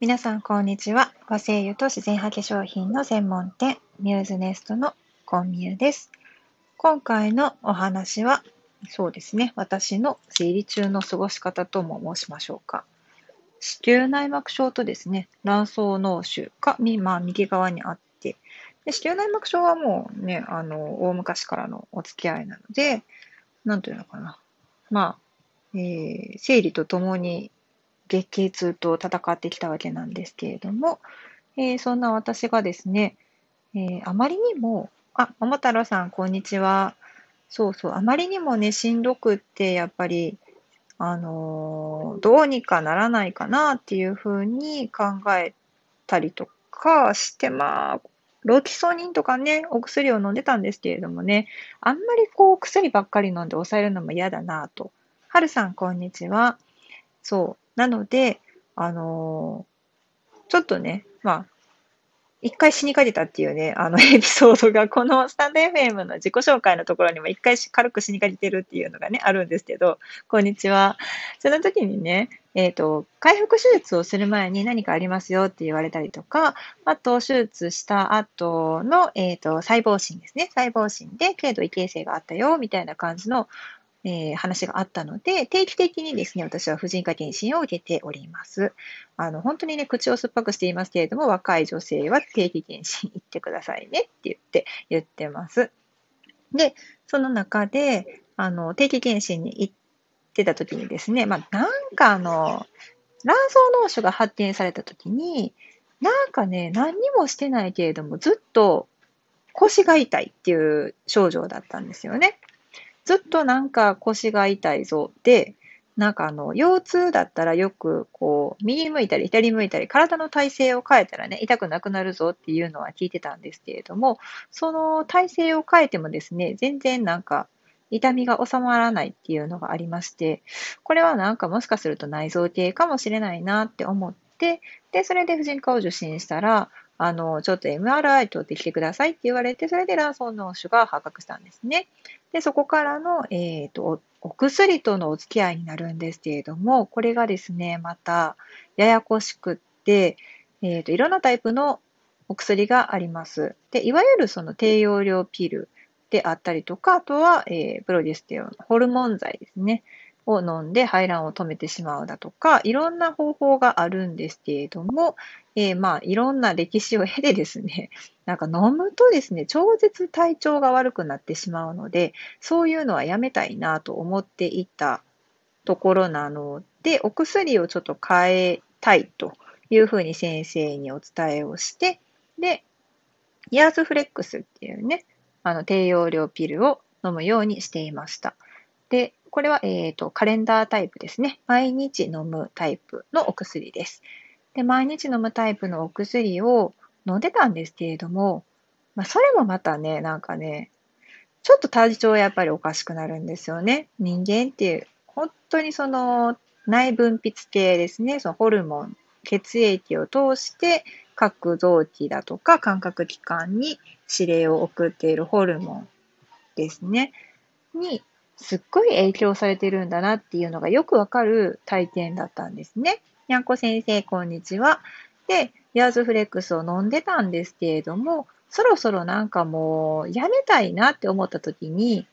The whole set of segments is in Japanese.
皆さん、こんにちは。和製油と自然派化粧品の専門店、ミューズネストのコンミューです。今回のお話は、そうですね、私の生理中の過ごし方とも申しましょうか。子宮内膜症とですね、卵巣脳腫が、まあ、右側にあって、で子宮内膜症はもうね、あの、大昔からのお付き合いなので、なんというのかな。まあ、えー、生理とともに月経痛と戦ってきたわけなんですけれども、えー、そんな私がですね、えー、あまりにも、あ、桃太郎さん、こんにちは。そうそう、あまりにもね、しんどくって、やっぱり、あのー、どうにかならないかなっていうふうに考えたりとかして、まあ、ロキソニンとかね、お薬を飲んでたんですけれどもね、あんまりこう、薬ばっかり飲んで抑えるのも嫌だなと。はるさん、こんにちは。そう。なので、あのー、ちょっとね、まあ、一回死にかけたっていうね、あの エピソードが、このスタンド FM の自己紹介のところにも一回軽く死にかけてるっていうのがね、あるんですけど、こんにちは。その時にね、えっ、ー、と、回復手術をする前に何かありますよって言われたりとか、あと、手術した後の、えっ、ー、と、細胞診ですね。細胞診で軽度異形成があったよ、みたいな感じの、えー、話があったので、定期的にですね、私は婦人科検診を受けております。あの、本当にね、口を酸っぱくしていますけれども、若い女性は定期検診行ってくださいねって言って、言ってます。で、その中で、あの、定期検診に行ってた時にですね、まあ、なんかあの、卵巣脳腫が発見された時に、なんかね、何にもしてないけれども、ずっと腰が痛いっていう症状だったんですよね。ずっとなんか腰が痛いぞ。で、なんかあの、腰痛だったらよくこう、右向いたり左向いたり、体の体勢を変えたらね、痛くなくなるぞっていうのは聞いてたんですけれども、その体勢を変えてもですね、全然なんか痛みが収まらないっていうのがありまして、これはなんかもしかすると内臓系かもしれないなって思って、で、それで婦人科を受診したら、あの、ちょっと MRI 取ってきてくださいって言われて、それで卵巣脳腫が発覚したんですね。で、そこからの、えっ、ー、と、お薬とのお付き合いになるんですけれども、これがですね、また、ややこしくって、えっ、ー、と、いろんなタイプのお薬があります。で、いわゆるその低用量ピルであったりとか、あとは、えー、プロディステロン、ホルモン剤ですね。を飲んで排卵を止めてしまうだとか、いろんな方法があるんですけれども、えー、まあ、いろんな歴史を経てですね、なんか飲むとですね、超絶体調が悪くなってしまうので、そういうのはやめたいなと思っていたところなので、お薬をちょっと変えたいというふうに先生にお伝えをして、で、イヤーズフレックスっていうね、あの低用量ピルを飲むようにしていました。で、これは、えっ、ー、と、カレンダータイプですね。毎日飲むタイプのお薬です。で、毎日飲むタイプのお薬を飲んでたんですけれども、まあ、それもまたね、なんかね、ちょっと体調やっぱりおかしくなるんですよね。人間っていう、本当にその内分泌系ですね、そのホルモン、血液を通して各臓器だとか感覚器官に指令を送っているホルモンですね、にすっごい影響されてるんだなっていうのがよくわかる体験だったんですね。にゃんこ先生、こんにちは。で、ヤーズフレックスを飲んでたんですけれども、そろそろなんかもうやめたいなって思った時に、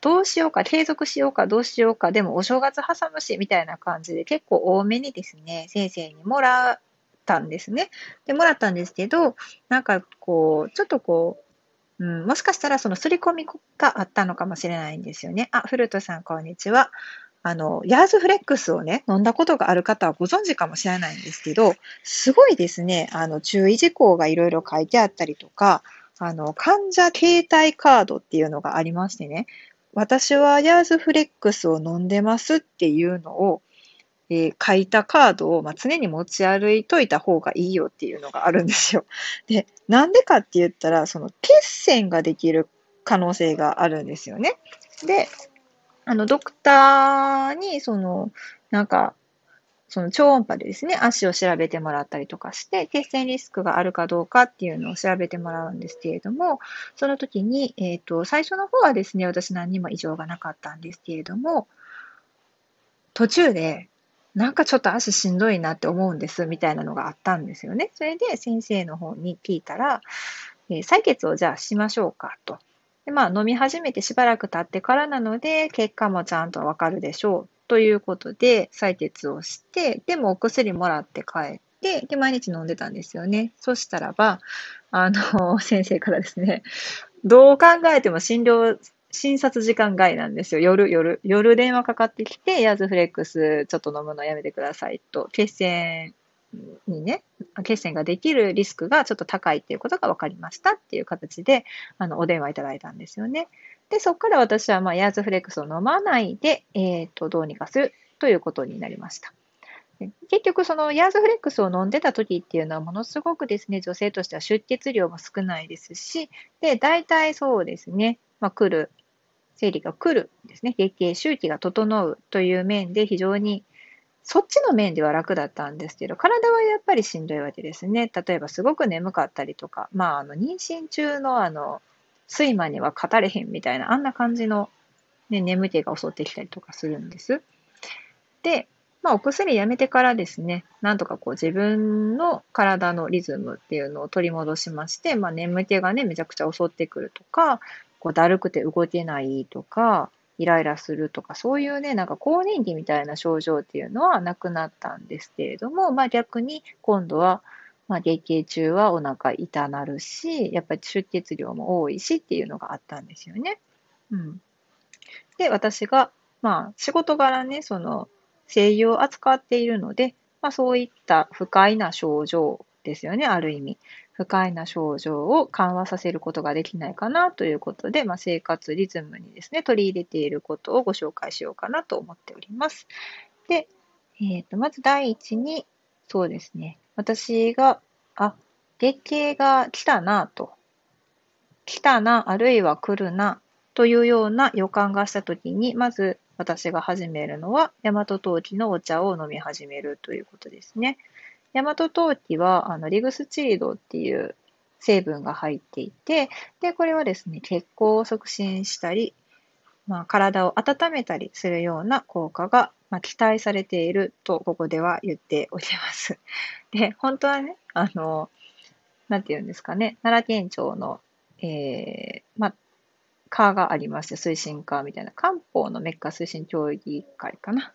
どうしようか、継続しようか、どうしようか、でもお正月挟むし、みたいな感じで結構多めにですね、先生にもらったんですね。で、もらったんですけど、なんかこう、ちょっとこう、うん、もしかしたらその刷り込みがあったのかもしれないんですよね。あ、フルトさん、こんにちは。あの、ヤーズフレックスをね、飲んだことがある方はご存知かもしれないんですけど、すごいですね、あの、注意事項がいろいろ書いてあったりとか、あの、患者携帯カードっていうのがありましてね、私はヤーズフレックスを飲んでますっていうのを、えー、書いたカードを、まあ、常に持ち歩いといた方がいいよっていうのがあるんですよ。で、なんでかって言ったら、その血栓ができる可能性があるんですよね。で、あの、ドクターに、その、なんか、その超音波でですね、足を調べてもらったりとかして、血栓リスクがあるかどうかっていうのを調べてもらうんですけれども、その時に、えっ、ー、と、最初の方はですね、私何にも異常がなかったんですけれども、途中で、なんかちょっと足しんどいなって思うんですみたいなのがあったんですよね。それで先生の方に聞いたら、えー、採血をじゃあしましょうかと。でまあ、飲み始めてしばらく経ってからなので、結果もちゃんとわかるでしょうということで採血をして、でもお薬もらって帰って、で、毎日飲んでたんですよね。そしたらば、あの、先生からですね、どう考えても診療診察時間外なんですよ。夜、夜、夜電話かかってきて、ヤーズフレックスちょっと飲むのやめてくださいと、血栓にね、血栓ができるリスクがちょっと高いっていうことが分かりましたっていう形で、あの、お電話いただいたんですよね。で、そこから私は、まあ、ヤーズフレックスを飲まないで、えっ、ー、と、どうにかするということになりました。結局、そのヤーズフレックスを飲んでた時っていうのは、ものすごくですね、女性としては出血量も少ないですし、で、大体そうですね、まあ、来る生理が来るですね、月経周期が整うという面で非常にそっちの面では楽だったんですけど、体はやっぱりしんどいわけですね。例えばすごく眠かったりとか、まあ、あの、妊娠中のあの、睡魔には語れへんみたいな、あんな感じの、ね、眠気が襲ってきたりとかするんです。で、まあ、お薬やめてからですね、なんとかこう自分の体のリズムっていうのを取り戻しまして、まあ、眠気がね、めちゃくちゃ襲ってくるとか、こうだるくて動けないとか、イライラするとか、そういうね、なんか更年期みたいな症状っていうのはなくなったんですけれども、まあ逆に今度は、まあ月経中はお腹痛なるし、やっぱり出血量も多いしっていうのがあったんですよね。うん。で、私が、まあ仕事柄ね、その声優を扱っているので、まあそういった不快な症状ですよね、ある意味。不快な症状を緩和させることができないかなということで、まあ、生活リズムにですね、取り入れていることをご紹介しようかなと思っております。で、えっ、ー、と、まず第一に、そうですね、私が、あ、月経が来たなと、来たな、あるいは来るな、というような予感がしたときに、まず私が始めるのは、大和陶器のお茶を飲み始めるということですね。大和陶器はあのリグスチリドっていう成分が入っていて、で、これはですね、血行を促進したり、まあ、体を温めたりするような効果が、まあ、期待されていると、ここでは言っております。で、本当はね、あの、なんて言うんですかね、奈良県庁の、えー、まあ、科がありまして、推進科みたいな、漢方のメッカ推進協議会かな。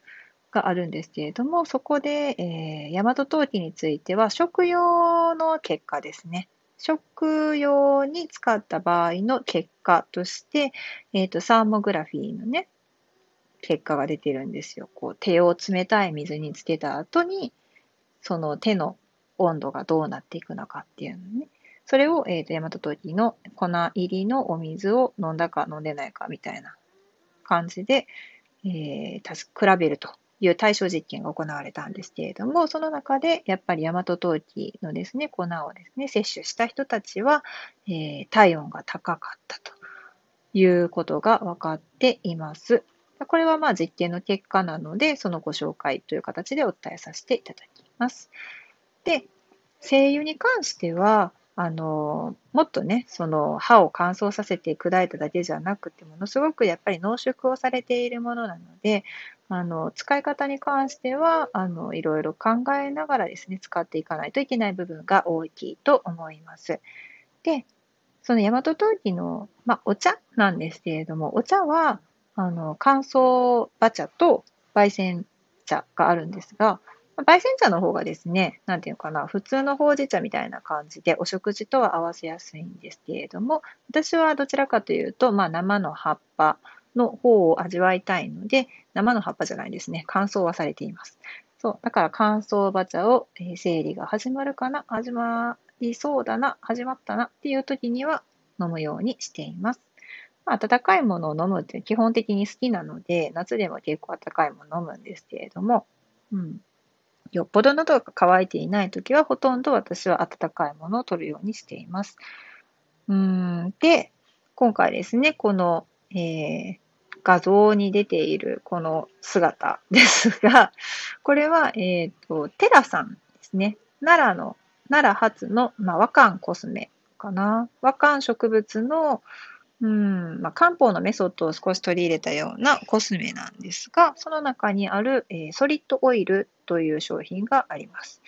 があるんですけれども、そこで、えー、大和陶器については食用の結果ですね。食用に使った場合の結果として、えっ、ー、と、サーモグラフィーのね、結果が出てるんですよ。こう、手を冷たい水につけた後に、その手の温度がどうなっていくのかっていうのね。それを、えっ、ー、と、大和陶器の粉入りのお水を飲んだか飲んでないかみたいな感じで、えー、比べるという対象実験が行われたんですけれども、その中でやっぱり大和陶器のですね、粉をですね、摂取した人たちは、えー、体温が高かったということが分かっています。これはまあ実験の結果なので、そのご紹介という形でお伝えさせていただきます。で、精油に関しては、あの、もっとね、その歯を乾燥させて砕いただけじゃなくて、ものすごくやっぱり濃縮をされているものなので、あの、使い方に関しては、あの、いろいろ考えながらですね、使っていかないといけない部分が大きいと思います。で、その大和陶器の、まあ、お茶なんですけれども、お茶は、あの、乾燥馬茶と焙煎茶があるんですが、焙煎茶の方がですね、なんていうのかな、普通のほうじ茶みたいな感じで、お食事とは合わせやすいんですけれども、私はどちらかというと、まあ、生の葉っぱの方を味わいたいので、生の葉っぱじゃないですね、乾燥はされています。そう、だから乾燥馬茶を、えー、生理が始まるかな、始まりそうだな、始まったなっていう時には飲むようにしています。まあ、温かいものを飲むって基本的に好きなので、夏でも結構温かいものを飲むんですけれども、うん。よっぽど喉が渇いていないときは、ほとんど私は温かいものを取るようにしています。うん。で、今回ですね、この、えー、画像に出ているこの姿ですが、これは、えっ、ー、と、テラさんですね。奈良の、奈良発の、まあ、和漢コスメかな。和漢植物の、うん、まあ、漢方のメソッドを少し取り入れたようなコスメなんですが、その中にある、えー、ソリッドオイルという商品があります。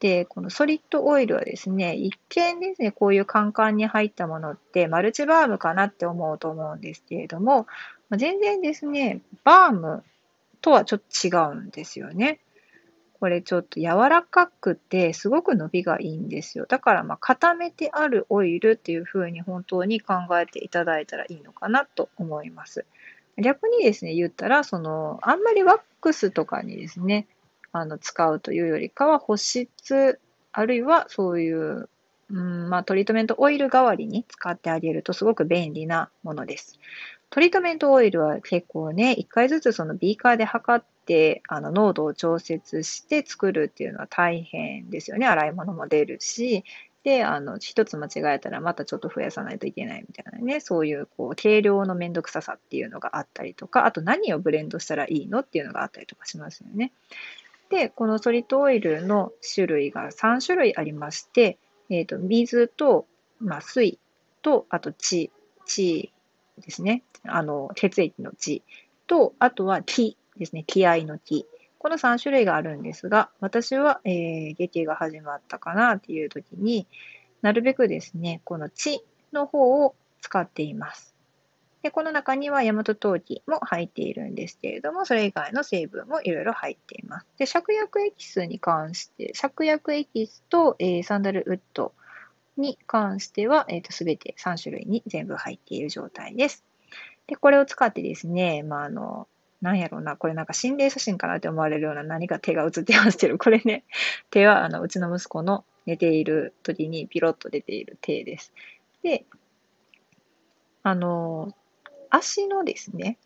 で、このソリッドオイルはですね、一見ですね、こういうカンカンに入ったものってマルチバームかなって思うと思うんですけれども、全然ですね、バームとはちょっと違うんですよね。これちょっと柔らかくてすごく伸びがいいんですよ。だからまあ固めてあるオイルっていう風に本当に考えていただいたらいいのかなと思います。逆にですね、言ったら、その、あんまりワックスとかにですね、あの、使うというよりかは保湿、あるいはそういう、うん、まあ、トリートメントオイル代わりに使ってあげるとすごく便利なものです。トリートメントオイルは結構ね、一回ずつそのビーカーで測って、あの、濃度を調節して作るっていうのは大変ですよね。洗い物も出るし、で、あの、一つ間違えたらまたちょっと増やさないといけないみたいなね、そういう、こう、計量のめんどくささっていうのがあったりとか、あと何をブレンドしたらいいのっていうのがあったりとかしますよね。で、このソリッドオイルの種類が3種類ありまして、えっ、ー、と、水と、まあ、水と、あと血、血ですね。あの、血液の血と、あとは気ですね。気合の気。この3種類があるんですが、私は、えー、劇が始まったかなっていう時になるべくですね、この血の方を使っています。で、この中には大和陶器も入っているんですけれども、それ以外の成分もいろいろ入っています。で、芍薬エキスに関して、芍薬エキスと、えー、サンダルウッドに関しては、えっ、ー、と、すべて3種類に全部入っている状態です。で、これを使ってですね、まあ、あの、なんやろうな、これなんか心霊写真かなって思われるような何か手が写ってますけど、これね、手はあのうちの息子の寝ている時にピロッと出ている手です。で、あの、足のですね、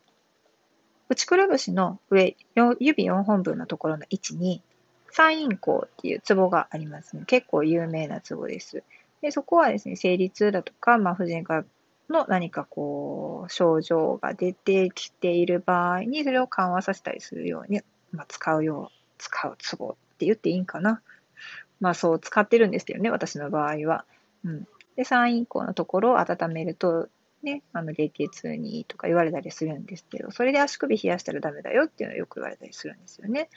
内くるぶしの上、指4本分のところの位置に、三陰交っていうツボがありますね。結構有名なツボです。で、そこはですね、生理痛だとか、まあ、婦人科の何かこう、症状が出てきている場合に、それを緩和させたりするように、まあ、使うよう、使うツボって言っていいんかな。まあ、そう使ってるんですけどね、私の場合は。うん。で、産院口のところを温めると、ね、あの、月経痛にとか言われたりするんですけど、それで足首冷やしたらダメだよっていうのをよく言われたりするんですよね。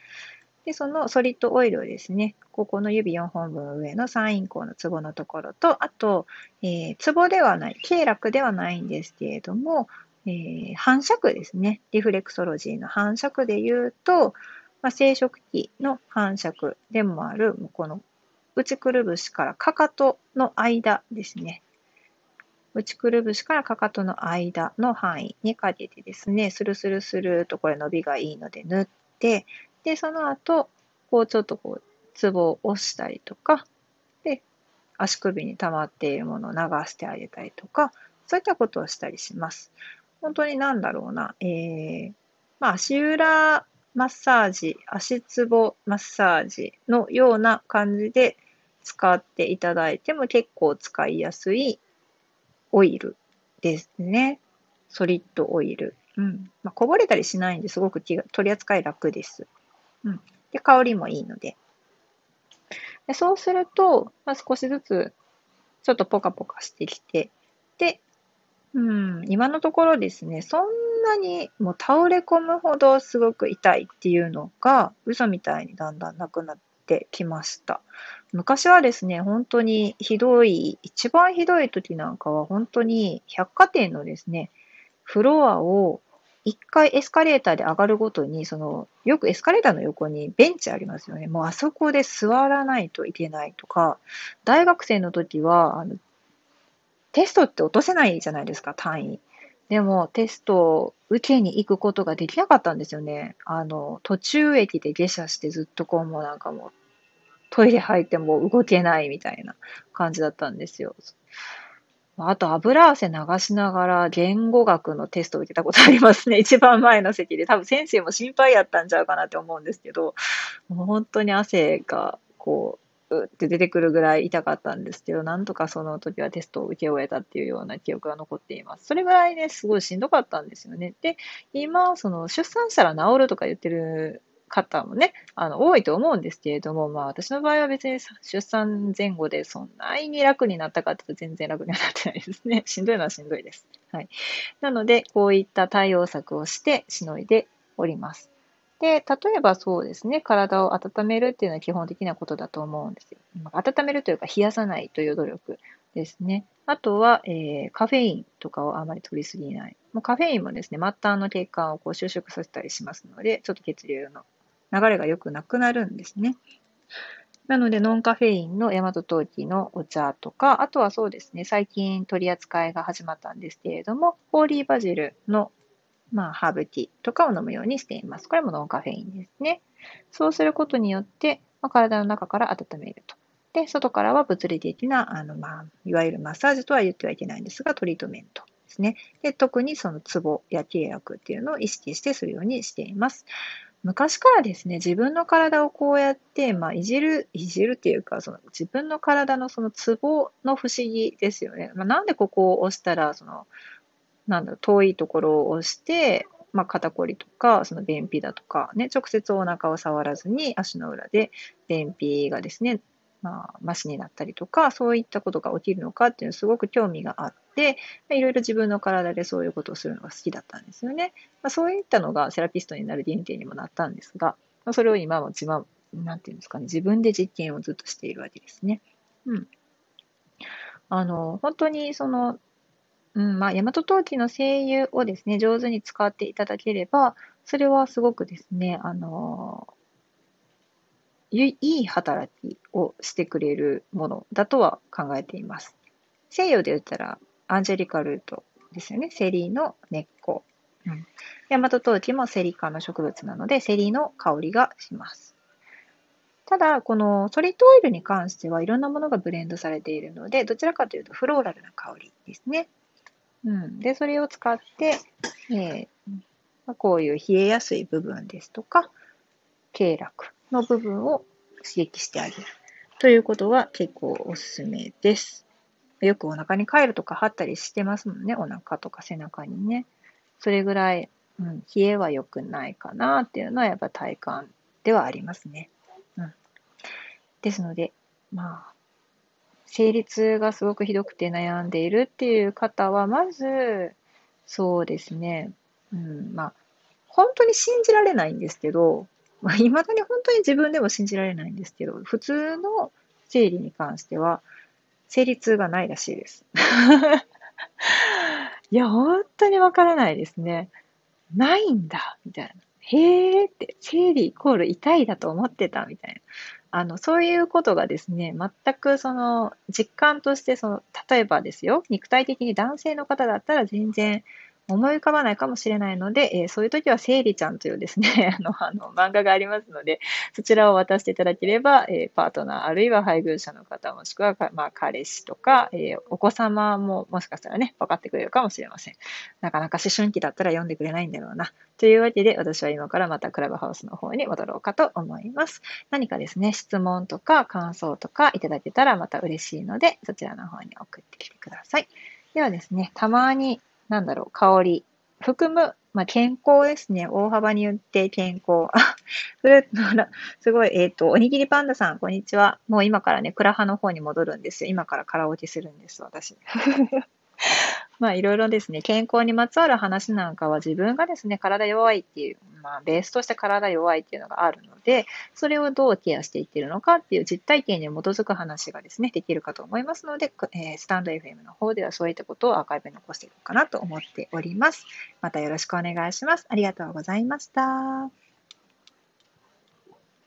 で、そのソリッドオイルをですね、ここの指4本分上の三陰交のツボのところと、あと、えー、ツボではない、経絡ではないんですけれども、えー、反射区ですね。リフレクソロジーの反射区で言うと、まあ、生殖器の反射区でもある、この内くるぶしからかかとの間ですね。内くるぶしからかかとの間の範囲にかけてですね、スルスルスルとこれ伸びがいいので塗って、で、その後、こうちょっとこう、ツボを押したりとか、で、足首に溜まっているものを流してあげたりとか、そういったことをしたりします。本当になんだろうな、えー、まあ、足裏マッサージ、足つぼマッサージのような感じで使っていただいても結構使いやすいオイルですね。ソリッドオイル。うん。まあ、こぼれたりしないんですごく気が取り扱い楽です。うん。で、香りもいいので。でそうすると、まあ、少しずつ、ちょっとポカポカしてきて、で、うん、今のところですね、そんなにもう倒れ込むほどすごく痛いっていうのが、嘘みたいにだんだんなくなってきました。昔はですね、本当にひどい、一番ひどい時なんかは本当に百貨店のですね、フロアを一回エスカレーターで上がるごとに、その、よくエスカレーターの横にベンチありますよね。もうあそこで座らないといけないとか、大学生の時は、あの、テストって落とせないじゃないですか、単位。でも、テストを受けに行くことができなかったんですよね。あの、途中駅で下車してずっとこう、もうなんかもう、トイレ入っても動けないみたいな感じだったんですよ。あと油汗流しながら言語学のテストを受けたことありますね。一番前の席で。多分先生も心配やったんちゃうかなって思うんですけど、もう本当に汗がこう、うって出てくるぐらい痛かったんですけど、なんとかその時はテストを受け終えたっていうような記憶が残っています。それぐらいね、すごいしんどかったんですよね。で、今、その出産したら治るとか言ってる方もね、あの、多いと思うんですけれども、まあ私の場合は別に出産前後でそんなに楽になったかっていうと全然楽にはなってないですね。しんどいのはしんどいです。はい。なので、こういった対応策をしてしのいでおります。で、例えばそうですね、体を温めるっていうのは基本的なことだと思うんですよ。温めるというか、冷やさないという努力ですね。あとは、えー、カフェインとかをあまり取りすぎない。もうカフェインもですね、末端の血管をこう収縮させたりしますので、ちょっと血流の流れが良くなくなるんですね。なので、ノンカフェインの大和陶器のお茶とか、あとはそうですね、最近取り扱いが始まったんですけれども、ホーリーバジルのまあ、ハーブティーとかを飲むようにしています。これもノンカフェインですね。そうすることによって、まあ、体の中から温めると。で、外からは物理的な、あの、まあ、いわゆるマッサージとは言ってはいけないんですが、トリートメントですね。で、特にそのツボや契約っていうのを意識してするようにしています。昔からですね、自分の体をこうやって、まあ、いじる、いじるっていうか、その自分の体のそのツボの不思議ですよね。まあ、なんでここを押したら、その、なんだろう、遠いところを押して、まあ、肩こりとか、その便秘だとか、ね、直接お腹を触らずに足の裏で便秘がですね、まあ、マシになったりとか、そういったことが起きるのかっていうのすごく興味があって、いろいろ自分の体でそういうことをするのが好きだったんですよね。まあ、そういったのがセラピストになる原点にもなったんですが、まあ、それを今も自慢、なんていうんですかね、自分で実験をずっとしているわけですね。うん。あの、本当にその、うん、まあ、大和陶器の精油をですね、上手に使っていただければ、それはすごくですね、あのいい働きをしてくれるものだとは考えています。西洋で言ったら、アンジェリカルートですよね。セリの根っこ。うん、大和陶器もセリ科の植物なので、セリの香りがします。ただ、このソリッドオイルに関してはいろんなものがブレンドされているので、どちらかというとフローラルな香りですね。うん、で、それを使って、えー、こういう冷えやすい部分ですとか、経絡の部分を刺激してあげるということは結構おすすめです。よくお腹にカイルとか貼ったりしてますもんね。お腹とか背中にね。それぐらい、うん、冷えは良くないかなっていうのはやっぱ体感ではありますね。うん。ですので、まあ、生理痛がすごくひどくて悩んでいるっていう方は、まず、そうですね、うん、まあ、本当に信じられないんですけど、まあ、未だに本当に自分でも信じられないんですけど、普通の生理に関しては、生理痛がないらしいです。いや、本当にわからないですね。ないんだ、みたいな。へーって、生理イコール痛いだと思ってた、みたいな。あの、そういうことがですね、全くその実感としてその、例えばですよ、肉体的に男性の方だったら全然思い浮かばないかもしれないので、えー、そういう時は、せいりちゃんというですね、あの、あの、漫画がありますので、そちらを渡していただければ、えー、パートナー、あるいは配偶者の方、もしくは、まあ、彼氏とか、えー、お子様も、もしかしたらね、分かってくれるかもしれません。なかなか思春期だったら読んでくれないんだろうな。というわけで、私は今からまたクラブハウスの方に戻ろうかと思います。何かですね、質問とか感想とかいただけたらまた嬉しいので、そちらの方に送ってきてください。ではですね、たまになんだろう、香り、含む、まあ、健康ですね。大幅に言って健康。あ、フルーツ、すごい、えっ、ー、と、おにぎりパンダさん、こんにちは。もう今からね、クラハの方に戻るんですよ。今からカラオケするんです、私。まあいろいろですね、健康にまつわる話なんかは自分がですね、体弱いっていう、まあベースとして体弱いっていうのがあるので、それをどうケアしていってるのかっていう実体験に基づく話がですね、できるかと思いますので、えー、スタンド FM の方ではそういったことをアーカイブに残していこうかなと思っております。またよろしくお願いします。ありがとうございました。